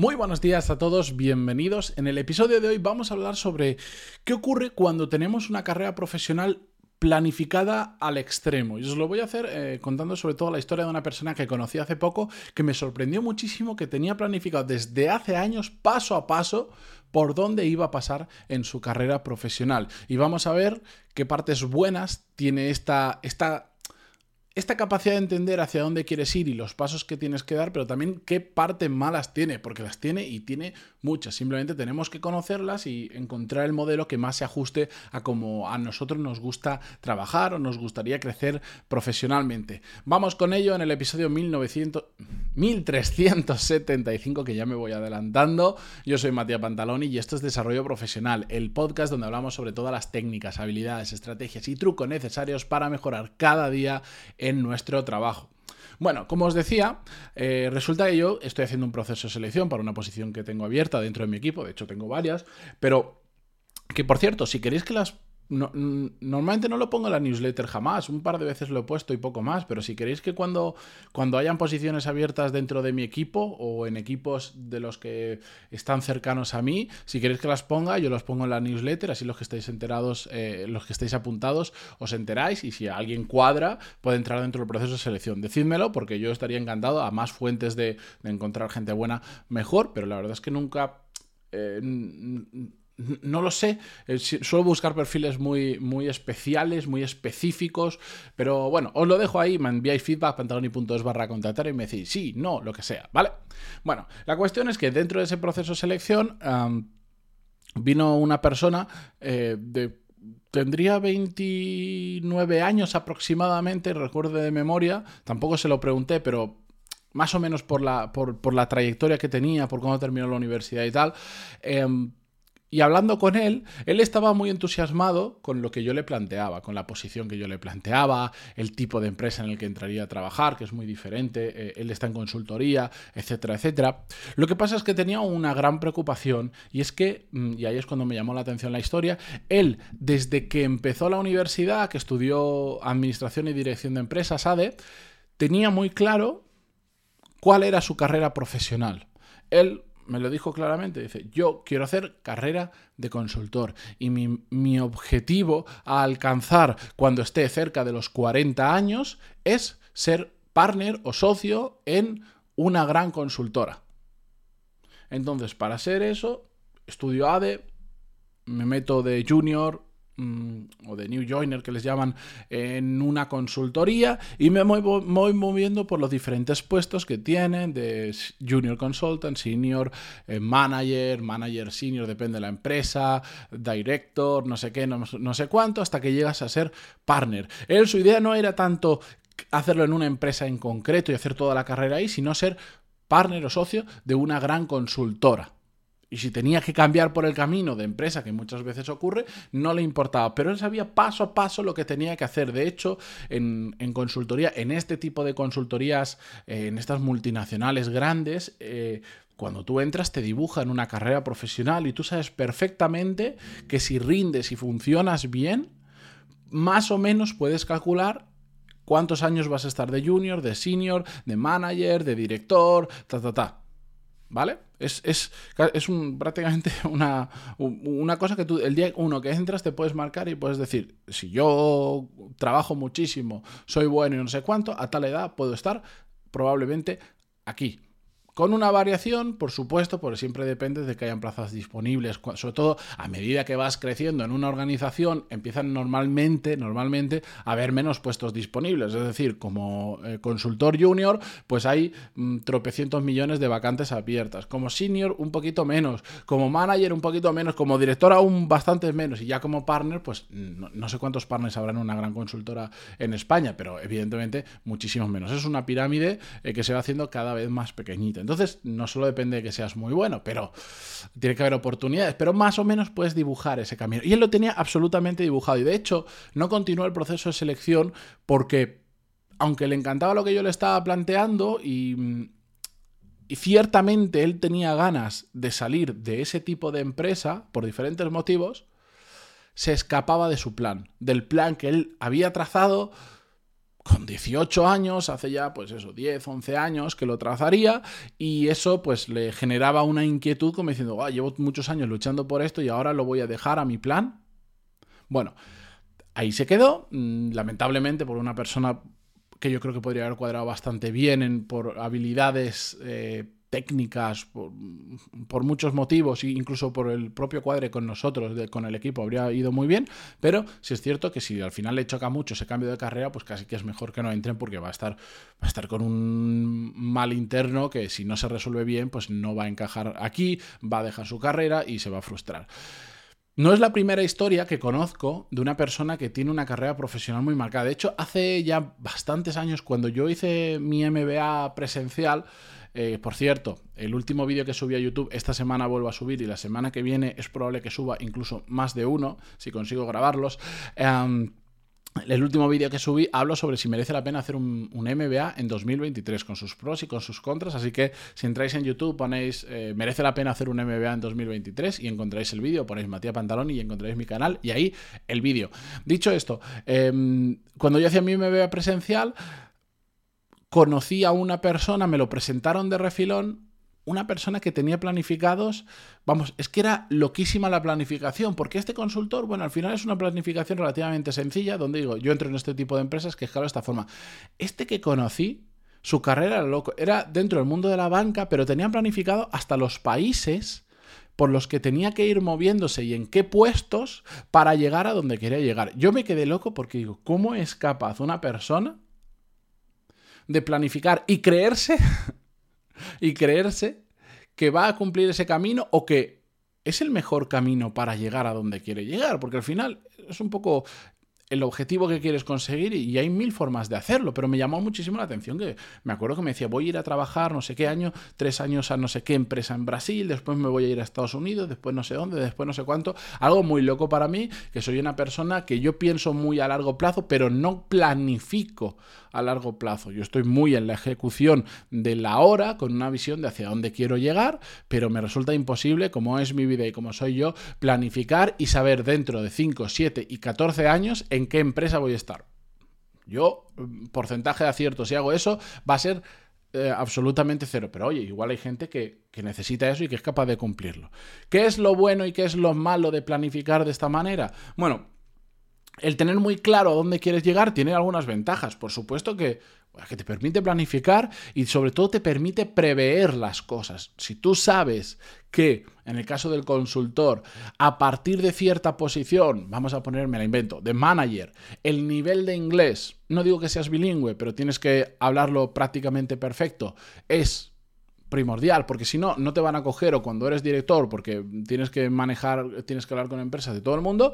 Muy buenos días a todos, bienvenidos. En el episodio de hoy vamos a hablar sobre qué ocurre cuando tenemos una carrera profesional planificada al extremo. Y os lo voy a hacer eh, contando sobre todo la historia de una persona que conocí hace poco, que me sorprendió muchísimo, que tenía planificado desde hace años, paso a paso, por dónde iba a pasar en su carrera profesional. Y vamos a ver qué partes buenas tiene esta, esta esta capacidad de entender hacia dónde quieres ir y los pasos que tienes que dar, pero también qué partes malas tiene, porque las tiene y tiene muchas. Simplemente tenemos que conocerlas y encontrar el modelo que más se ajuste a cómo a nosotros nos gusta trabajar o nos gustaría crecer profesionalmente. Vamos con ello en el episodio 1900, 1375, que ya me voy adelantando. Yo soy Matías Pantaloni y esto es Desarrollo Profesional, el podcast donde hablamos sobre todas las técnicas, habilidades, estrategias y trucos necesarios para mejorar cada día en nuestro trabajo. Bueno, como os decía, eh, resulta que yo estoy haciendo un proceso de selección para una posición que tengo abierta dentro de mi equipo, de hecho tengo varias, pero que por cierto, si queréis que las normalmente no lo pongo en la newsletter jamás, un par de veces lo he puesto y poco más, pero si queréis que cuando, cuando hayan posiciones abiertas dentro de mi equipo o en equipos de los que están cercanos a mí, si queréis que las ponga, yo las pongo en la newsletter, así los que estáis enterados, eh, los que estáis apuntados, os enteráis y si alguien cuadra, puede entrar dentro del proceso de selección. Decídmelo porque yo estaría encantado a más fuentes de, encontrar gente buena mejor, pero la verdad es que nunca... Eh, no lo sé, eh, suelo buscar perfiles muy, muy especiales, muy específicos, pero bueno, os lo dejo ahí, me enviáis feedback, pantaloni.es barra contactar y me decís sí, no, lo que sea, ¿vale? Bueno, la cuestión es que dentro de ese proceso de selección vino una persona eh, tendría 29 años aproximadamente, recuerdo de memoria, tampoco se lo pregunté, pero más o menos por la, por, la trayectoria que tenía, por cómo terminó la universidad y tal. Em, y hablando con él, él estaba muy entusiasmado con lo que yo le planteaba, con la posición que yo le planteaba, el tipo de empresa en el que entraría a trabajar, que es muy diferente, eh, él está en consultoría, etcétera, etcétera. Lo que pasa es que tenía una gran preocupación y es que, mm, y ahí es cuando me llamó la atención la historia, él desde que empezó la universidad, que estudió Administración y Dirección de Empresas, ADE, tenía muy claro cuál era su carrera profesional. Él me lo dijo claramente, dice, yo quiero hacer carrera de consultor y mi, objetivo a alcanzar cuando esté cerca de los 40 años es ser partner o socio en una gran consultora. Entonces, para ser eso, estudio ADE, me meto de junior Mm, o de New Joiner que les llaman en una consultoría y me voy, moviendo por los diferentes puestos que tienen de junior consultant, senior, eh, manager, manager senior, depende de la empresa, director, no sé qué, no, no sé cuánto, hasta que llegas a ser partner. Él, su idea no era tanto hacerlo en una empresa en concreto y hacer toda la carrera ahí, sino ser partner o socio de una gran consultora. Y si tenía que cambiar por el camino de empresa, que muchas veces ocurre, no le importaba. Pero él sabía paso a paso lo que tenía que hacer. De hecho, en, consultoría, en este tipo de consultorías, eh, en estas multinacionales grandes, eh, cuando tú entras te dibujan una carrera profesional y tú sabes perfectamente que si rindes y funcionas bien, más o menos puedes calcular cuántos años vas a estar de junior, de senior, de manager, de director, ta, ta, ta. ¿Vale? Es, es, es un, prácticamente una, una, cosa que tú, el día uno que entras, te puedes marcar y puedes decir, si yo trabajo muchísimo, soy bueno y no sé cuánto, a tal edad puedo estar probablemente aquí. Con una variación, por supuesto, porque siempre depende de que hayan plazas disponibles. Sobre todo a medida que vas creciendo en una organización, empiezan normalmente, normalmente a haber menos puestos disponibles. Es decir, como eh, consultor junior, pues hay mm, tropecientos millones de vacantes abiertas. Como senior, un poquito menos. Como manager, un poquito menos. Como director, aún bastante menos. Y ya como partner, pues no, sé cuántos partners habrá en una gran consultora en España, pero evidentemente muchísimos menos. Es una pirámide eh, que se va haciendo cada vez más pequeñita. Entonces, no solo depende de que seas muy bueno, pero tiene que haber oportunidades, pero más o menos puedes dibujar ese camino. Y él lo tenía absolutamente dibujado. Y de hecho, no continuó el proceso de selección porque, aunque le encantaba lo que yo le estaba planteando y y ciertamente él tenía ganas de salir de ese tipo de empresa por diferentes motivos, se escapaba de su plan, del plan que él había trazado con 18 años, hace ya pues eso, 10, 11 años que lo trazaría y eso pues le generaba una inquietud como diciendo, ah, llevo muchos años luchando por esto y ahora lo voy a dejar a mi plan. Bueno, ahí se quedó, mm, lamentablemente por una persona que yo creo que podría haber cuadrado bastante bien en, por habilidades eh, técnicas, por, muchos motivos, incluso por el propio cuadre con nosotros, con el equipo, habría ido muy bien, pero sí es cierto que si al final le choca mucho ese cambio de carrera, pues casi que es mejor que no entren porque va a estar, va a estar con un mal interno que si no se resuelve bien, pues no va a encajar aquí, va a dejar su carrera y se va a frustrar. No es la primera historia que conozco de una persona que tiene una carrera profesional muy marcada. De hecho, hace ya bastantes años, cuando yo hice mi MBA presencial, eh, por cierto, el último vídeo que subí a YouTube esta semana vuelvo a subir y la semana que viene es probable que suba incluso más de uno, si consigo grabarlos. Em, el último vídeo que subí hablo sobre si merece la pena hacer un, MBA en 2023, con sus pros y con sus contras. Así que si entráis en YouTube, ponéis eh, merece la pena hacer un MBA en 2023 y encontráis el vídeo, ponéis Matías Pantalón y encontráis mi canal y ahí el vídeo. Dicho esto, em, cuando yo hacía mi MBA presencial, conocí a una persona, me lo presentaron de refilón, una persona que tenía planificados, vamos, es que era loquísima la planificación, porque este consultor, bueno, al final es una planificación relativamente sencilla, donde digo, yo entro en este tipo de empresas que escalo de esta forma. Este que conocí, su carrera era loco, era dentro del mundo de la banca, pero tenían planificado hasta los países por los que tenía que ir moviéndose y en qué puestos para llegar a donde quería llegar. Yo me quedé loco porque digo, ¿cómo es capaz una persona de planificar y creerse, y creerse que va a cumplir ese camino o que es el mejor camino para llegar a donde quiere llegar, porque al final es un poco el objetivo que quieres conseguir y hay mil formas de hacerlo, pero me llamó muchísimo la atención que me acuerdo que me decía, voy a ir a trabajar no sé qué año, tres años a no sé qué empresa en Brasil, después me voy a ir a Estados Unidos, después no sé dónde, después no sé cuánto, algo muy loco para mí, que soy una persona que yo pienso muy a largo plazo, pero no planifico a largo plazo. Yo estoy muy en la ejecución de la hora, con una visión de hacia dónde quiero llegar, pero me resulta imposible, como es mi vida y como soy yo, planificar y saber dentro de 5, 7 y 14 años qué empresa voy a estar. Yo, porcentaje de acierto, si hago eso, va a ser eh, absolutamente cero. Pero oye, igual hay gente que, que, necesita eso y que es capaz de cumplirlo. ¿Qué es lo bueno y qué es lo malo de planificar de esta manera? Bueno, el tener muy claro a dónde quieres llegar tiene algunas ventajas. Por supuesto que, que te permite planificar y sobre todo te permite prever las cosas. Si tú sabes que, en el caso del consultor, a partir de cierta posición, vamos a ponerme la invento, de manager, el nivel de inglés, no digo que seas bilingüe, pero tienes que hablarlo prácticamente perfecto, es primordial, porque si no, no te van a coger o cuando eres director, porque tienes que manejar, tienes que hablar con empresas de todo el mundo,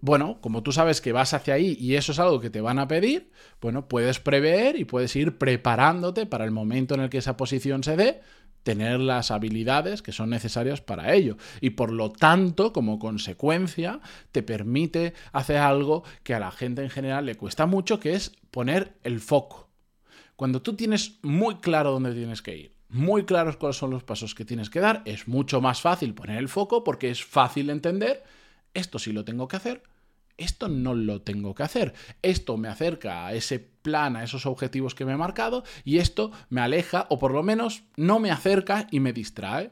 bueno, como tú sabes que vas hacia ahí y eso es algo que te van a pedir, bueno, puedes prever y puedes ir preparándote para el momento en el que esa posición se dé, tener las habilidades que son necesarias para ello. Y por lo tanto, como consecuencia, te permite hacer algo que a la gente en general le cuesta mucho, que es poner el foco. Cuando tú tienes muy claro dónde tienes que ir, muy claros cuáles son los pasos que tienes que dar, es mucho más fácil poner el foco porque es fácil entender esto sí lo tengo que hacer, esto no lo tengo que hacer. Esto me acerca a ese plan, a esos objetivos que me he marcado y esto me aleja o por lo menos no me acerca y me distrae.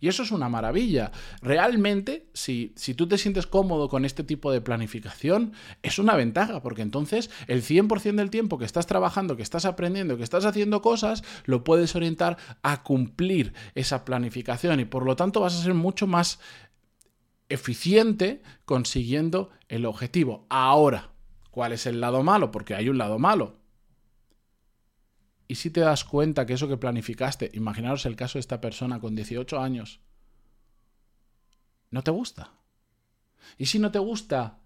Y eso es una maravilla. Realmente, si, si, tú te sientes cómodo con este tipo de planificación, es una ventaja, porque entonces el 100% del tiempo que estás trabajando, que estás aprendiendo, que estás haciendo cosas, lo puedes orientar a cumplir esa planificación y por lo tanto vas a ser mucho más eficiente consiguiendo el objetivo. Ahora, ¿cuál es el lado malo? Porque hay un lado malo. Y si te das cuenta que eso que planificaste, imaginaros el caso de esta persona con 18 años, no te gusta. Y si no te gusta,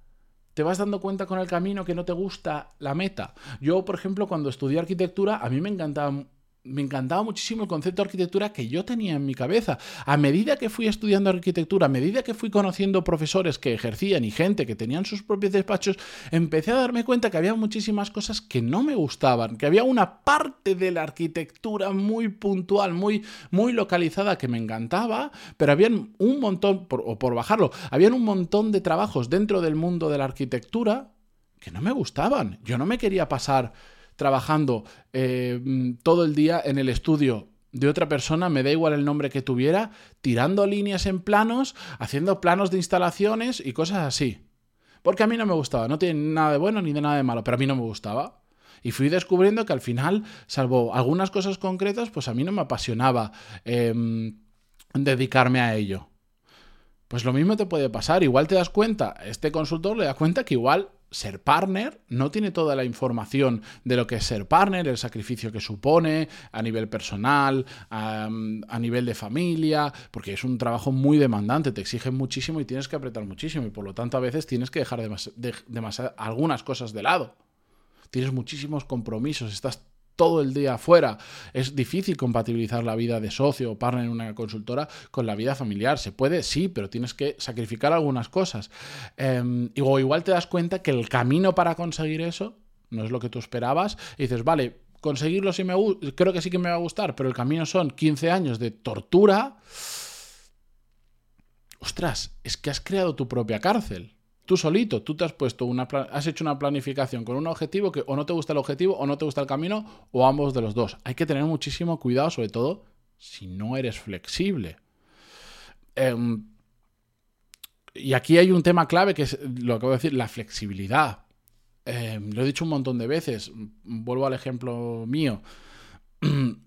te vas dando cuenta con el camino que no te gusta la meta. Yo, por ejemplo, cuando estudié arquitectura, a mí me encantaba me encantaba muchísimo el concepto de arquitectura que yo tenía en mi cabeza. A medida que fui estudiando arquitectura, a medida que fui conociendo profesores que ejercían y gente que tenían sus propios despachos, empecé a darme cuenta que había muchísimas cosas que no me gustaban, que había una parte de la arquitectura muy puntual, muy, muy localizada que me encantaba, pero había un montón, o por bajarlo, habían un montón de trabajos dentro del mundo de la arquitectura que no me gustaban. Yo no me quería pasar trabajando eh, todo el día en el estudio de otra persona, me da igual el nombre que tuviera, tirando líneas en planos, haciendo planos de instalaciones y cosas así. Porque a mí no me gustaba, no tiene nada de bueno ni de nada de malo, pero a mí no me gustaba. Y fui descubriendo que al final, salvo algunas cosas concretas, pues a mí no me apasionaba em, dedicarme a ello. Pues lo mismo te puede pasar, igual te das cuenta, este consultor le da cuenta que igual ser partner no tiene toda la información de lo que es ser partner, el sacrificio que supone a nivel personal, a, nivel de familia, porque es un trabajo muy demandante, te exige muchísimo y tienes que apretar muchísimo y por lo tanto a veces tienes que dejar algunas cosas de lado. Tienes muchísimos compromisos, estás todo el día afuera. Es difícil compatibilizar la vida de socio o partner en una consultora con la vida familiar. Se puede, sí, pero tienes que sacrificar algunas cosas. Eh, o igual te das cuenta que el camino para conseguir eso no es lo que tú esperabas y dices, vale, conseguirlo sí me creo que sí que me va a gustar, pero el camino son 15 años de tortura. Ostras, es que has creado tu propia cárcel. Tú solito, tú te has puesto una has hecho una planificación con un objetivo que o no te gusta el objetivo o no te gusta el camino o ambos de los dos. Hay que tener muchísimo cuidado, sobre todo si no eres flexible. Em, y aquí hay un tema clave que es lo que acabo de decir, la flexibilidad. Em, lo he dicho un montón de veces. Vuelvo al ejemplo mío.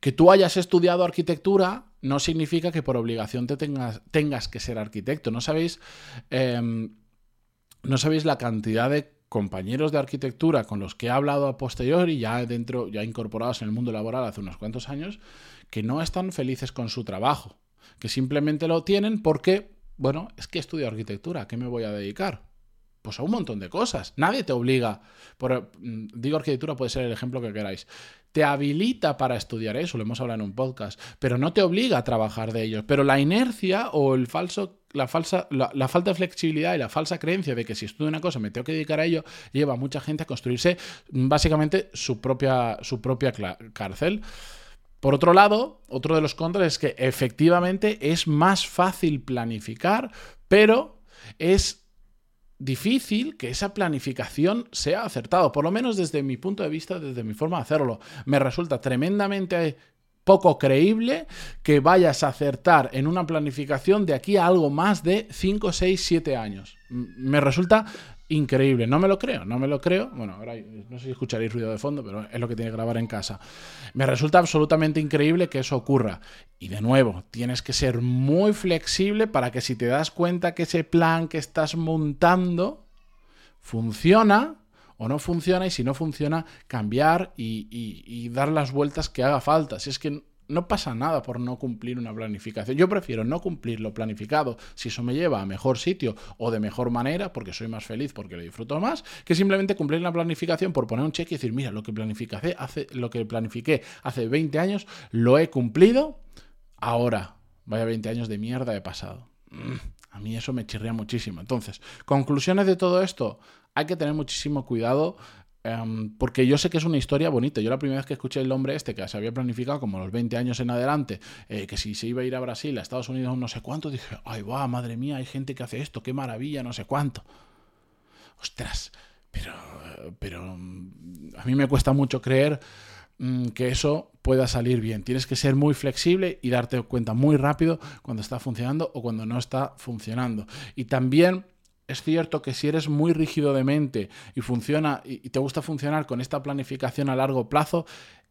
Que tú hayas estudiado arquitectura no significa que por obligación te tengas, tengas que ser arquitecto. ¿No sabéis? Em, no sabéis la cantidad de compañeros de arquitectura con los que he hablado a posteriori, ya dentro, ya incorporados en el mundo laboral hace unos cuantos años, que no están felices con su trabajo, que simplemente lo tienen porque, bueno, es que estudio arquitectura, ¿a qué me voy a dedicar? Pues a un montón de cosas. Nadie te obliga. Mm, digo arquitectura, puede ser el ejemplo que queráis. Te habilita para estudiar eso, lo hemos hablado en un podcast, pero no te obliga a trabajar de ello. Pero la inercia o el falso la, falsa, la, falta de flexibilidad y la falsa creencia de que si estudio una cosa me tengo que dedicar a ello, lleva a mucha gente a construirse básicamente su propia, su propia cárcel. Por otro lado, otro de los contras es que efectivamente es más fácil planificar, pero es difícil que esa planificación sea acertada, por lo menos desde mi punto de vista, desde mi forma de hacerlo. Me resulta tremendamente poco creíble que vayas a acertar en una planificación de aquí a algo más de 5, 6, 7 años. Me resulta increíble. No me lo creo, no me lo creo. Bueno, ahora no sé si escucharéis ruido de fondo, pero es lo que tiene que grabar en casa. Me resulta absolutamente increíble que eso ocurra. Y de nuevo, tienes que ser muy flexible para que si te das cuenta que ese plan que estás montando funciona, o no funciona y si no funciona, cambiar y, dar las vueltas que haga falta. Si es que no pasa nada por no cumplir una planificación. Yo prefiero no cumplir lo planificado si eso me lleva a mejor sitio o de mejor manera, porque soy más feliz, porque lo disfruto más, que simplemente cumplir la planificación por poner un cheque y decir, mira, lo que planifiqué hace, lo que planifiqué hace 20 años, lo he cumplido, ahora, vaya 20 años de mierda he pasado. Mm, a mí eso me chirría muchísimo. Entonces, conclusiones de todo esto hay que tener muchísimo cuidado em, porque yo sé que es una historia bonita. Yo la primera vez que escuché el hombre este, que se había planificado como los 20 años en adelante, eh, que si se iba a ir a Brasil, a Estados Unidos, no sé cuánto, dije, ay, va, madre mía, hay gente que hace esto, qué maravilla, no sé cuánto. Ostras, pero, pero mm, a mí me cuesta mucho creer mm, que eso pueda salir bien. Tienes que ser muy flexible y darte cuenta muy rápido cuando está funcionando o cuando no está funcionando. Y también es cierto que si eres muy rígido de mente y funciona y te gusta funcionar con esta planificación a largo plazo,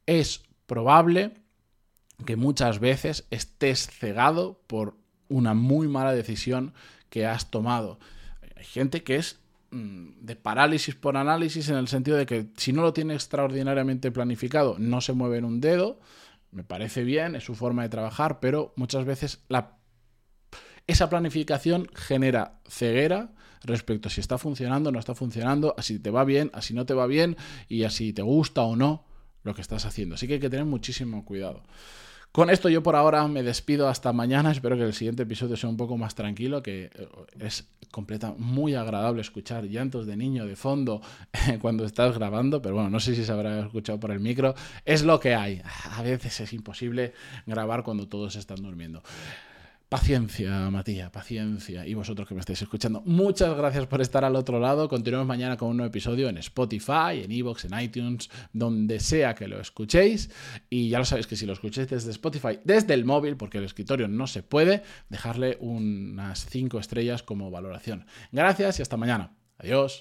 es probable que muchas veces estés cegado por una muy mala decisión que has tomado. Hay gente que es de parálisis por análisis en el sentido de que si no lo tiene extraordinariamente planificado, no se mueve en un dedo. Me parece bien, es su forma de trabajar, pero muchas veces esa planificación genera ceguera respecto a si está funcionando no está funcionando, a si te va bien, a si no te va bien y a si te gusta o no lo que estás haciendo. Así que hay que tener muchísimo cuidado. Con esto yo por ahora me despido hasta mañana. Espero que el siguiente episodio sea un poco más tranquilo, que eh, es completa, muy agradable escuchar llantos de niño de fondo cuando estás grabando, pero bueno, no sé si se habrá escuchado por el micro. Es lo que hay. A veces es imposible grabar cuando todos están durmiendo. Paciencia, Matías, paciencia. Y vosotros que me estáis escuchando, muchas gracias por estar al otro lado. Continuemos mañana con un nuevo episodio en Spotify, en Evox, en iTunes, donde sea que lo escuchéis. Y ya lo sabéis que si lo escucháis desde Spotify, desde el móvil, porque el escritorio no se puede, dejarle unas 5 estrellas como valoración. Gracias y hasta mañana. Adiós.